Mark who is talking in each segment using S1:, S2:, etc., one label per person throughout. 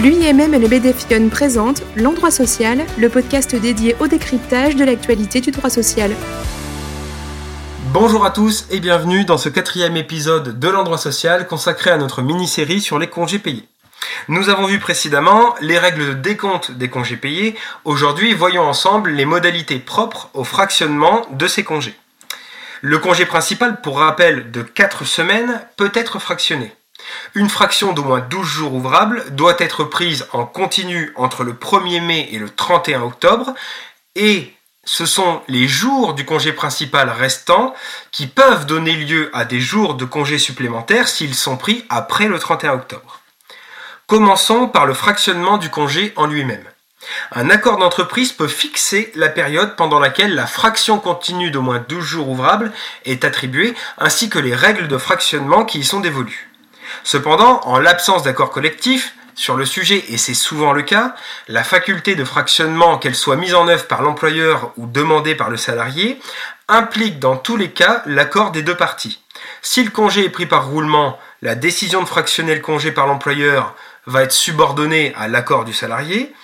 S1: L'UIMM et le BDFION présentent L'Endroit Social, le podcast dédié au décryptage de l'actualité du droit social.
S2: Bonjour à tous et bienvenue dans ce quatrième épisode de L'Endroit Social consacré à notre mini-série sur les congés payés. Nous avons vu précédemment les règles de décompte des congés payés. Aujourd'hui, voyons ensemble les modalités propres au fractionnement de ces congés. Le congé principal, pour rappel de 4 semaines, peut être fractionné. Une fraction d'au moins 12 jours ouvrables doit être prise en continu entre le 1er mai et le 31 octobre et ce sont les jours du congé principal restant qui peuvent donner lieu à des jours de congé supplémentaires s'ils sont pris après le 31 octobre. Commençons par le fractionnement du congé en lui-même. Un accord d'entreprise peut fixer la période pendant laquelle la fraction continue d'au moins 12 jours ouvrables est attribuée, ainsi que les règles de fractionnement qui y sont dévolues. Cependant, en l'absence d'accord collectif, sur le sujet, et c'est souvent le cas, la faculté de fractionnement, qu'elle soit mise en œuvre par l'employeur ou demandée par le salarié, implique dans tous les cas l'accord des deux parties. Si le congé est pris par roulement, la décision de fractionner le congé par l'employeur va être subordonnée à l'accord du salarié,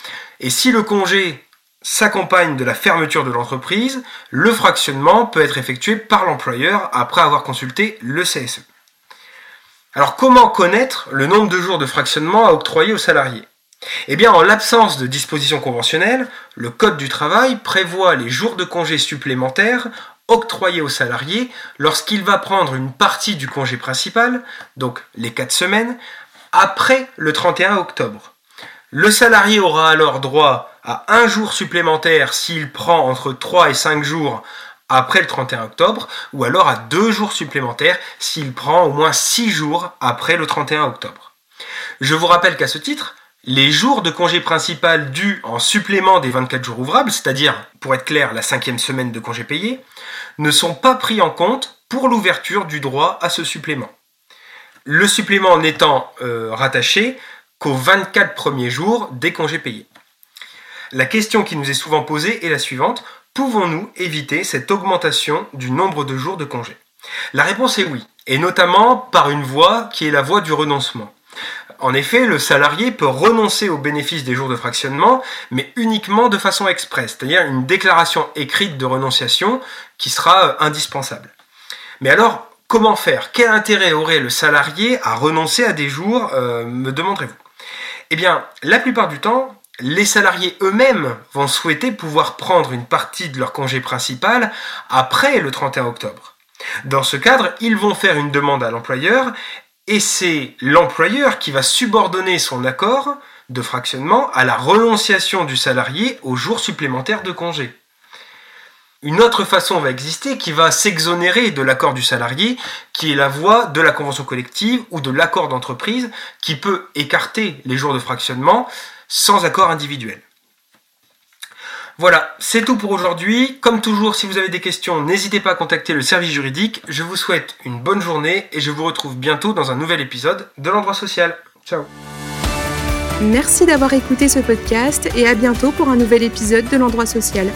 S2: et si le congé s'accompagne de la fermeture de l'entreprise, le fractionnement peut être effectué par l'employeur après avoir consulté le CSE. Alors comment connaître le nombre de jours de fractionnement à octroyer aux salariés? Eh bien en l'absence de dispositions conventionnelles, le Code du travail prévoit les jours de congé supplémentaires octroyés aux salariés lorsqu'il va prendre une partie du congé principal, donc les 4 semaines, après le 31 octobre. Le salarié aura alors droit à un jour supplémentaire s'il prend entre 3 et 5 jours après le 31 octobre, ou alors à deux jours supplémentaires s'il prend au moins six jours après le 31 octobre. Je vous rappelle qu'à ce titre, les jours de congé principal dus en supplément des 24 jours ouvrables, c'est-à-dire, pour être clair, la cinquième semaine de congé payé, ne sont pas pris en compte pour l'ouverture du droit à ce supplément. Le supplément n'étant euh, rattaché qu'aux 24 premiers jours des congés payés. La question qui nous est souvent posée est la suivante pouvons-nous éviter cette augmentation du nombre de jours de congé? La réponse est oui, et notamment par une voie qui est la voie du renoncement. En effet, le salarié peut renoncer au bénéfice des jours de fractionnement, mais uniquement de façon expresse, c'est-à-dire une déclaration écrite de renonciation qui sera euh, indispensable. Mais alors, comment faire? Quel intérêt aurait le salarié à renoncer à des jours, euh, me demanderez-vous? Eh bien, la plupart du temps, les salariés eux-mêmes vont souhaiter pouvoir prendre une partie de leur congé principal après le 31 octobre. Dans ce cadre, ils vont faire une demande à l'employeur et c'est l'employeur qui va subordonner son accord de fractionnement à la renonciation du salarié aux jours supplémentaires de congé. Une autre façon va exister qui va s'exonérer de l'accord du salarié, qui est la voie de la convention collective ou de l'accord d'entreprise, qui peut écarter les jours de fractionnement sans accord individuel. Voilà, c'est tout pour aujourd'hui. Comme toujours, si vous avez des questions, n'hésitez pas à contacter le service juridique. Je vous souhaite une bonne journée et je vous retrouve bientôt dans un nouvel épisode de l'endroit social. Ciao
S1: Merci d'avoir écouté ce podcast et à bientôt pour un nouvel épisode de l'endroit social.